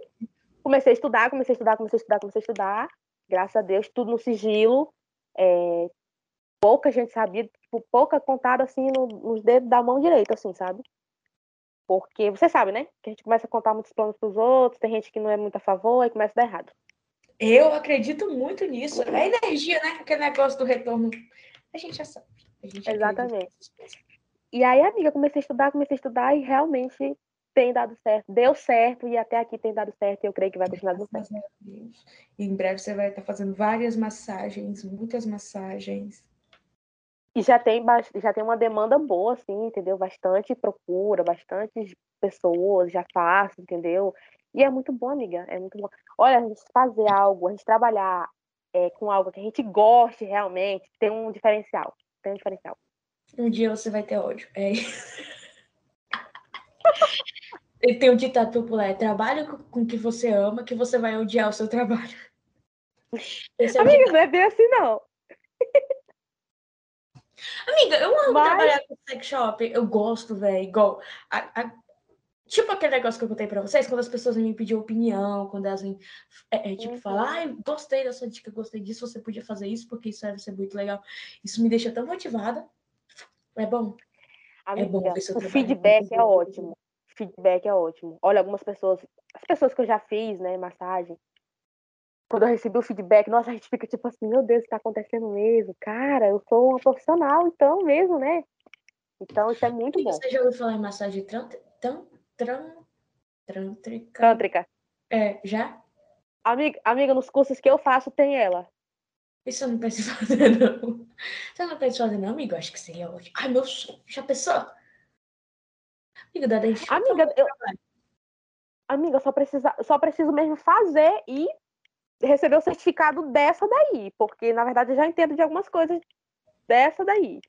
comecei a estudar, comecei a estudar, comecei a estudar, comecei a estudar. Graças a Deus, tudo no sigilo. É, pouca gente sabia, tipo, pouca contada assim no, nos dedos da mão direita, assim, sabe? Porque você sabe, né? Que a gente começa a contar muitos planos para os outros, tem gente que não é muito a favor, aí começa a dar errado. Eu acredito muito nisso. É energia, né? Aquele negócio do retorno. A gente já sabe. Gente Exatamente. E aí, amiga, comecei a estudar, comecei a estudar e realmente tem dado certo, deu certo e até aqui tem dado certo e eu creio que vai continuar dando certo. E em breve você vai estar fazendo várias massagens, muitas massagens. E já tem, já tem uma demanda boa, assim, entendeu? Bastante procura, bastante pessoas já faço, entendeu? E é muito bom, amiga, é muito bom. Olha, a gente fazer algo, a gente trabalhar é, com algo que a gente goste realmente, tem um diferencial, tem um diferencial. Um dia você vai ter ódio, é isso. Tem um ditado popular: trabalhe com o que você ama, que você vai odiar o seu trabalho. Esse é Amiga, não é bem assim, não. Amiga, eu amo Mas... trabalhar com sex shop. Eu gosto, velho. Igual. A, a... Tipo aquele negócio que eu contei pra vocês, quando as pessoas vêm me pedir opinião, quando elas vêm, é, é, tipo, uhum. falar, ai, gostei da sua dica, gostei disso, você podia fazer isso, porque isso deve ser muito legal. Isso me deixa tão motivada. É bom. Amiga, é bom ver seu o feedback é ótimo feedback é ótimo. Olha, algumas pessoas, as pessoas que eu já fiz, né, massagem, quando eu recebi o feedback, nossa, a gente fica tipo assim, meu Deus, está acontecendo mesmo. Cara, eu sou uma profissional, então mesmo, né? Então isso é muito bom. Você já ouviu falar em massagem tran, tran, trântrica? Trântrica. É, já? Amiga, amiga, nos cursos que eu faço tem ela. Isso eu não penso em fazer, não. Você não pensa em fazer, não, amigo? Acho que seria ótimo. Ai, meu sonho. Já pensou? Amiga, da Amiga, eu... Amiga, só, precisa, só preciso mesmo fazer e receber o certificado dessa daí, porque na verdade eu já entendo de algumas coisas dessa daí.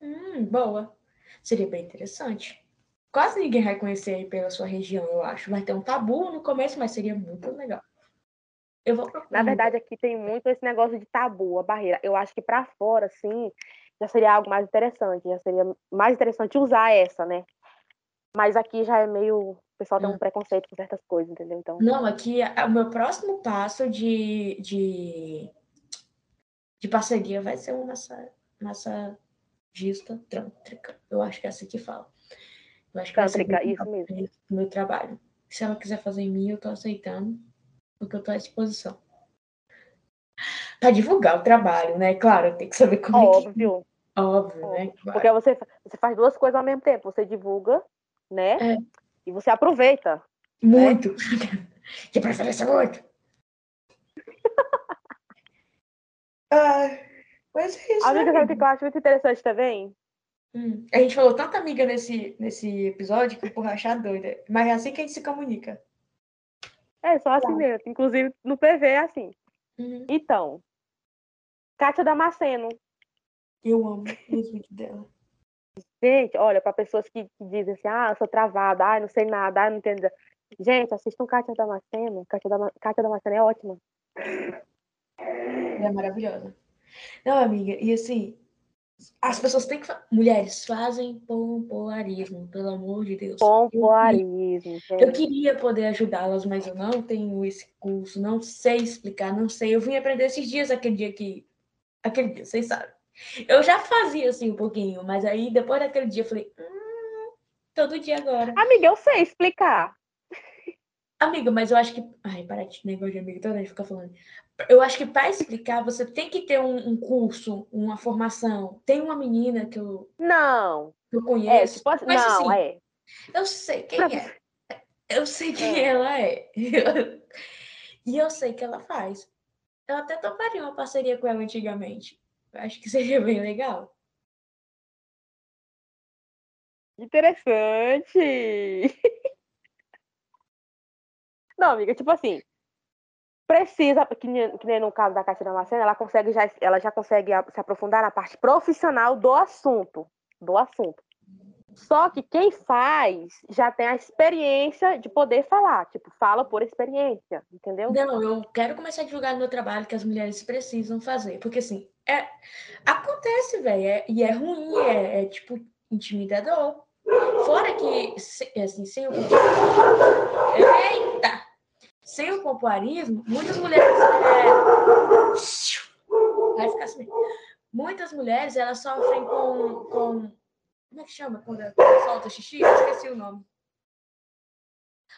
Hum, boa. Seria bem interessante. Quase ninguém vai conhecer pela sua região, eu acho. Vai ter um tabu no começo, mas seria muito legal. Eu vou Na verdade, aqui tem muito esse negócio de tabu, a barreira. Eu acho que para fora, assim, já seria algo mais interessante, já seria mais interessante usar essa, né? Mas aqui já é meio. O pessoal tem um hum. preconceito com certas coisas, entendeu? Então... Não, aqui o meu próximo passo de, de, de parceria vai ser uma massa, massagista trântrica. Eu acho que é assim que fala. Eu acho que trântrica, é isso mesmo. meu trabalho. Se ela quiser fazer em mim, eu tô aceitando, porque eu tô à disposição para divulgar o trabalho, né? Claro, tem que saber como Óbvio. É que... Óbvio, né? Porque você, você faz duas coisas ao mesmo tempo. Você divulga, né? É. E você aproveita. Muito. Né? que preferência muito. ah, mas é isso. Amiga, né, sabe o que eu acho muito interessante também? Hum. A gente falou tanta amiga nesse, nesse episódio que o porra achar doida. Mas é assim que a gente se comunica. É, só assim mesmo. Inclusive, no PV é assim. Uhum. Então, Kátia Damasceno. Eu amo os vídeos dela. Gente, olha, para pessoas que, que, dizem assim, ah, eu sou travada, ah, não sei nada, ah, não entendo. Gente, assistam Kátia Damasceno. Kátia, Dam Kátia Damasceno é ótima. Ela é maravilhosa. Não, amiga, e assim, As pessoas têm que. Mulheres fazem pompoarismo, pelo amor de Deus. Pompoarismo. Eu, eu queria poder ajudá-las, mas eu não tenho esse curso, não sei explicar, não sei. Eu vim aprender esses dias, aquele dia que. Aquele dia, vocês sabem. Eu já fazia assim um pouquinho, mas aí depois daquele dia eu falei. Hum, todo dia agora. Amiga, eu sei explicar. Amiga, mas eu acho que. Ai, para de negócio de amiga, toda vez ficar falando. Eu acho que para explicar, você tem que ter um, um, curso, uma formação. Tem uma menina que eu. Não. Que eu conheço. É, pode... Mas, não, assim, é. Eu sei quem é. Eu sei quem é. ela é. e eu sei que ela faz. Eu até toparia uma parceria com ela antigamente. Eu acho que seria bem legal. Interessante! Não, amiga, tipo assim, precisa, que nem, que nem no caso da Cátia Damascena, ela consegue já, ela já consegue se aprofundar na parte profissional do assunto, do assunto. Só que quem faz já tem a experiência de poder falar, tipo, fala por experiência, entendeu? Não, eu quero começar a divulgar meu trabalho que as mulheres precisam fazer, porque assim, é, acontece, velho, é, e é ruim, é, é, tipo intimidador. Fora que, assim, sem o. Eita! Sem o pompoarismo, muitas mulheres. É... Vai ficar assim. Muitas mulheres elas sofrem com, com. Como é que chama quando solta xixi? Eu esqueci o nome.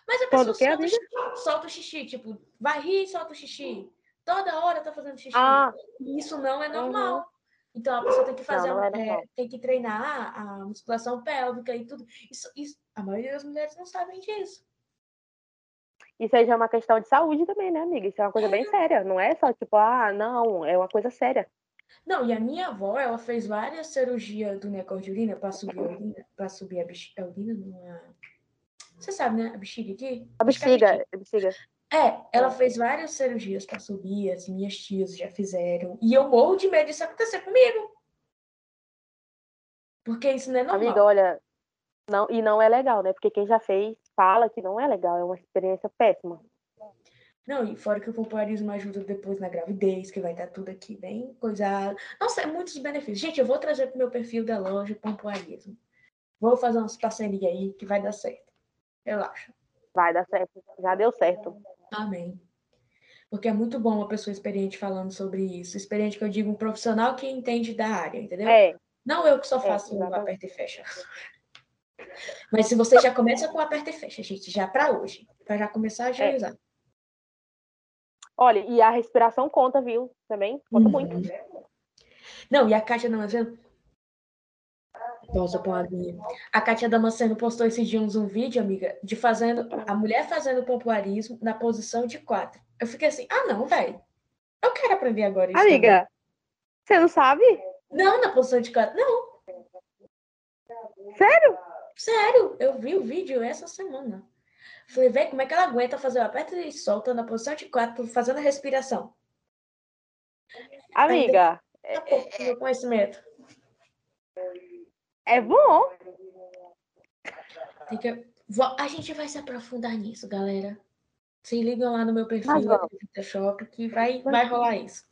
Mas a pessoa solta, o xixi, solta o xixi, tipo, vai rir e solta o xixi. Toda hora tá fazendo xixi. Ah. Isso não é normal. Uhum. Então a pessoa tem que fazer, não, não é é, tem que treinar a musculação pélvica e tudo. Isso, isso, a maioria das mulheres não sabem disso. Isso aí já é uma questão de saúde também, né, amiga? Isso é uma coisa bem séria. Não é só tipo, ah, não, é uma coisa séria. Não, e a minha avó, ela fez várias cirurgias do negócio de urina para subir a urina, para subir a, bexiga, a urina numa. Você sabe, né? A bexiga aqui? A bexiga, a bexiga. É, ela fez várias cirurgias para subir, as minhas tias já fizeram. E eu morro de medo disso acontecer comigo. Porque isso não é normal. Amiga, olha, não, e não é legal, né? Porque quem já fez fala que não é legal, é uma experiência péssima. Não, e fora que o pompoarismo ajuda depois na gravidez, que vai estar tudo aqui bem coisado. Nossa, é muitos benefícios. Gente, eu vou trazer para o meu perfil da loja pompoarismo. Vou fazer umas parcerias aí que vai dar certo. Relaxa. Vai dar certo. Já deu certo. Amém. Porque é muito bom uma pessoa experiente falando sobre isso. Experiente que eu digo, um profissional que entende da área, entendeu? É. Não eu que só é, faço é, um aperta e fecha. Mas se você já começa com aperta e fecha, gente, já para hoje, para já começar a agilizar. É. Olha, e a respiração conta, viu? Também conta uhum. muito. Não, e a Kátia Damasceno. Nossa, pompoarismo. A Kátia Damasceno postou esses dias um vídeo, amiga, de fazendo a mulher fazendo pompoarismo na posição de quatro. Eu fiquei assim, ah, não, velho. Eu quero aprender agora isso. Amiga, também. você não sabe? Não, na posição de quatro, não. Sério? Sério, eu vi o vídeo essa semana. Falei, vê como é que ela aguenta fazer o aperta e solta na posição de quatro, fazendo a respiração. Amiga. Tá pouco, meu conhecimento. É bom. Que... A gente vai se aprofundar nisso, galera. Se ligam lá no meu perfil da Shop que vai, vai rolar isso.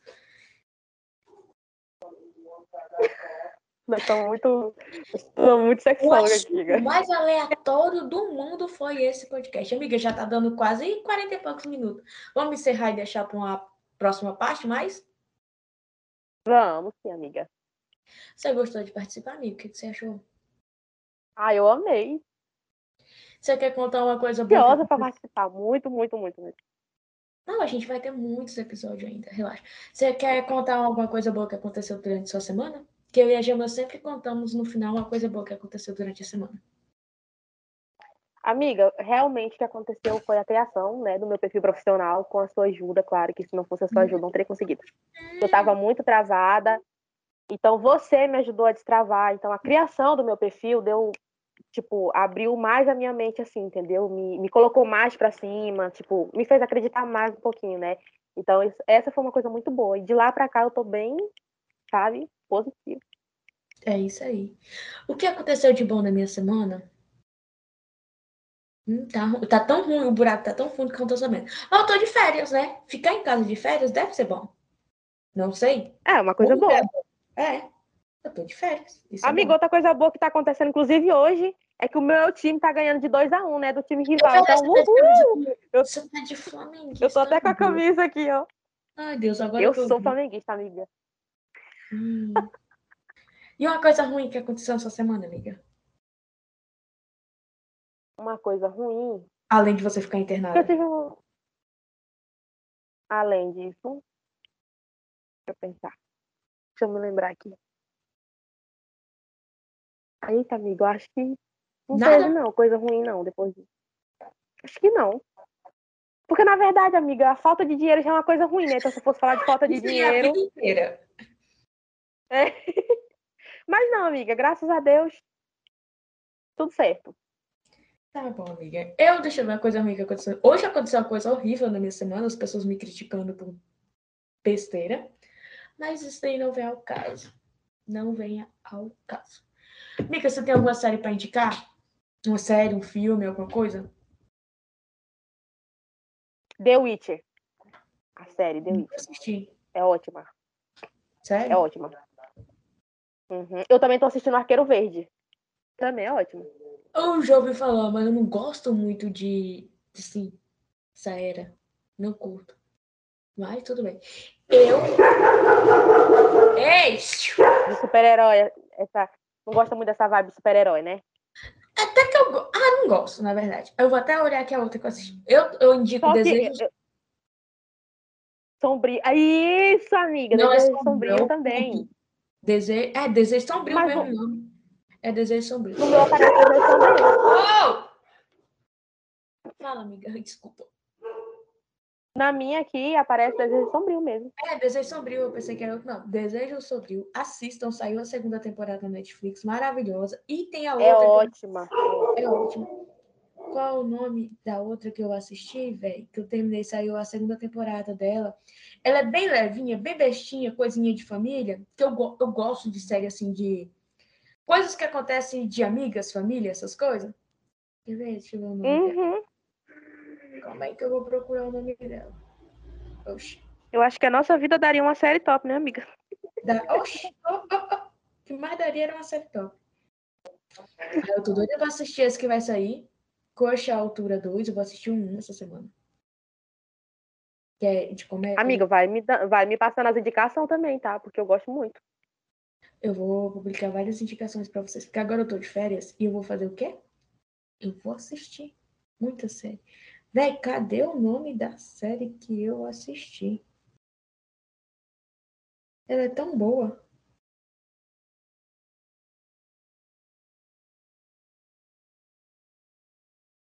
Nós estamos muito, estamos muito sexólogos aqui, O mais aleatório do mundo foi esse podcast. Amiga, já tá dando quase 40 e poucos minutos. Vamos encerrar e deixar para uma próxima parte mais? Vamos, sim, amiga. Você gostou de participar, amigo? O que você achou? Ah, eu amei. Você quer contar uma coisa boa? Ansiosa para participar. Muito, muito, muito, muito. Não, a gente vai ter muitos episódios ainda, relaxa. Você quer contar alguma coisa boa que aconteceu durante sua semana? Que eu e a Gemma sempre contamos no final uma coisa boa que aconteceu durante a semana. Amiga, realmente o que aconteceu foi a criação né, do meu perfil profissional com a sua ajuda, claro que se não fosse a sua ajuda, não teria conseguido. Eu estava muito travada, então você me ajudou a destravar. Então a criação do meu perfil deu, tipo, abriu mais a minha mente, assim, entendeu? Me, me colocou mais para cima, tipo, me fez acreditar mais um pouquinho, né? Então isso, essa foi uma coisa muito boa. E de lá para cá eu tô bem, sabe? Positivo. É isso aí. O que aconteceu de bom na minha semana? Hum, tá, tá tão ruim, o buraco tá tão fundo que eu não tô sabendo. Ah, eu tô de férias, né? Ficar em casa de férias deve ser bom. Não sei. É, uma coisa boa. É. Eu tô de férias. Isso é Amigo, bom. outra coisa boa que tá acontecendo, inclusive hoje, é que o meu time tá ganhando de 2x1, um, né? Do time rival. Eu Então, vi essa uhul! camisa. Eu- Você tá de Flamengo. Eu tô até com a camisa aqui, ó. Ai, Deus, agora Eu que sou vi. flamenguista, amiga. Hum. E uma coisa ruim que aconteceu essa semana, amiga? Uma coisa ruim. Além de você ficar Eu internada. tive um... Além disso, deixa eu pensar. Deixa eu me lembrar aqui. Eita, amigo, eu acho que não Nada? teve, não, coisa ruim, não, depois disso. Acho que não. Porque, na verdade, amiga, a falta de dinheiro já é uma coisa ruim, né? Então, se eu fosse falar de falta de Isso aí é a dinheiro. vida inteira. É. Mas não, amiga, graças a Deus, tudo certo. Tá bom, amiga. Eu, deixa eu ver uma coisa ruim que aconteceu. Hoje aconteceu uma coisa horrível na minha semana, as pessoas me criticando por besteira. Mas isso aí não vem ao caso. Não venha ao caso. Mica, você tem alguma série pra indicar? Uma série, um filme, alguma coisa? The Witcher. A série The Witcher. assisti. É ótima. É Sério? ótima. Uhum. Eu também tô assistindo Arqueiro Verde. Também é ótimo. Eu já ouvi falar, mas eu não gosto muito de, assim, essa era. Não curto. Mas tudo bem. Eu. Ei! De super-herói. Essa... Não gosta muito dessa vibe de super-herói, né? Até que eu. go- Ah, não gosto, na verdade. Eu vou até olhar aqui a outra que eu assisti. Eu, eu indico Só que. Desejo. eu- Sombrio. Isso, amiga. Não é sombrio, sombrio é também. Desejo. É, Desejo Sombrio Mas mesmo nome. É Desejo Sombrio. No meu aparece Desejo sombrio. Oh! Fala, amiga. Desculpa. Na minha aqui aparece Desejo sombrio mesmo. É, Desejo Sombrio, eu pensei que era outro. Não, Desejo Sombrio. Assistam, saiu a segunda temporada na Netflix, maravilhosa. E tem a outra. É que ótima. É ótimo. Qual o nome da outra que eu assisti, velho? Que eu terminei, saiu a segunda temporada dela. Ela é bem levinha, bem bestinha, coisinha de família. Que eu, eu gosto de série assim de. Coisas que acontecem de amigas, família, essas coisas. Quer ver? Deixa eu ver o nome dela. Uhum. Como é que eu vou procurar o nome dela? Oxi. Eu acho que a nossa vida daria uma série top, né, amiga? Da... Oxi. Oh, oh, oh. O que mais daria era uma série top. Eu tô doida pra assistir esse que vai sair. Coxa Altura 2, eu vou assistir um essa semana. Que é de comédia. Amiga, vai me, vai me passando as indicações também, tá? Porque eu gosto muito. Eu vou publicar várias indicações pra vocês, porque agora eu tô de férias e eu vou fazer o quê? Eu vou assistir muita série. Véi, cadê o nome da série que eu assisti? Ela é tão boa.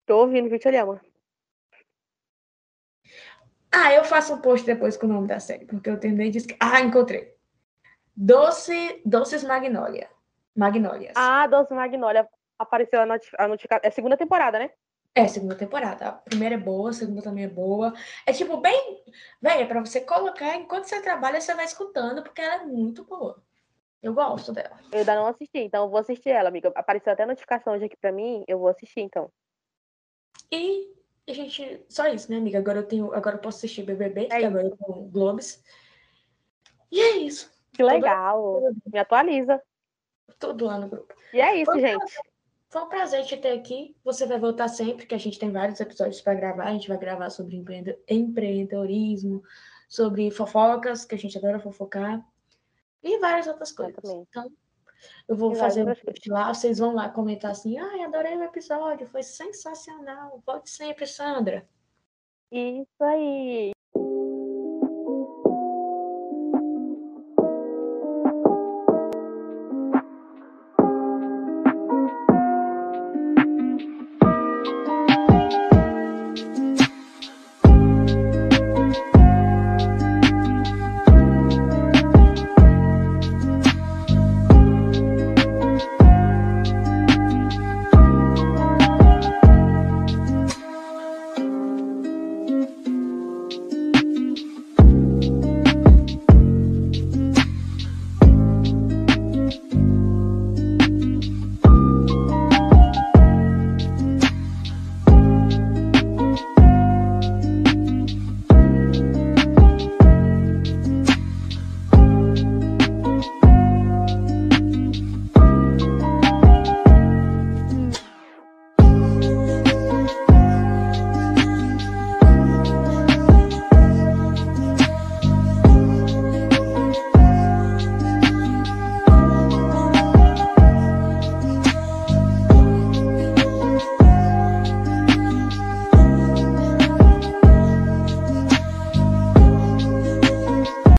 Tô ouvindo, Vitor Lhama. Ah, eu faço um post depois com o nome da série, porque eu terminei de esque- Ah, encontrei. Doce, Doces Magnolia. Magnólias. Ah, Doce Magnólia. Apareceu a, noti a notificação. É segunda temporada, né? É, segunda temporada. A primeira é boa, a segunda também é boa. É tipo, bem. Véi, é pra você colocar enquanto você trabalha, você vai escutando, porque ela é muito boa. Eu gosto dela. Eu ainda não assisti, então eu vou assistir ela, amiga. Apareceu até a notificação hoje aqui pra mim, eu vou assistir, então. E a gente. Só isso, né, amiga? Agora eu tenho. Agora eu posso assistir BBB, isso. agora eu tô Globes. E é isso. Que legal. Me atualiza. Tudo lá no grupo. E é isso, Foi gente. Foi um prazer te ter aqui. Você vai voltar sempre, que a gente tem vários episódios para gravar. A gente vai gravar sobre empreende- empreendedorismo, sobre fofocas, que a gente adora fofocar, e várias outras coisas. Então, eu vou fazer um post lá, vocês vão lá comentar assim: ai, adorei o episódio, foi sensacional. Volte sempre, Sandra. Isso aí.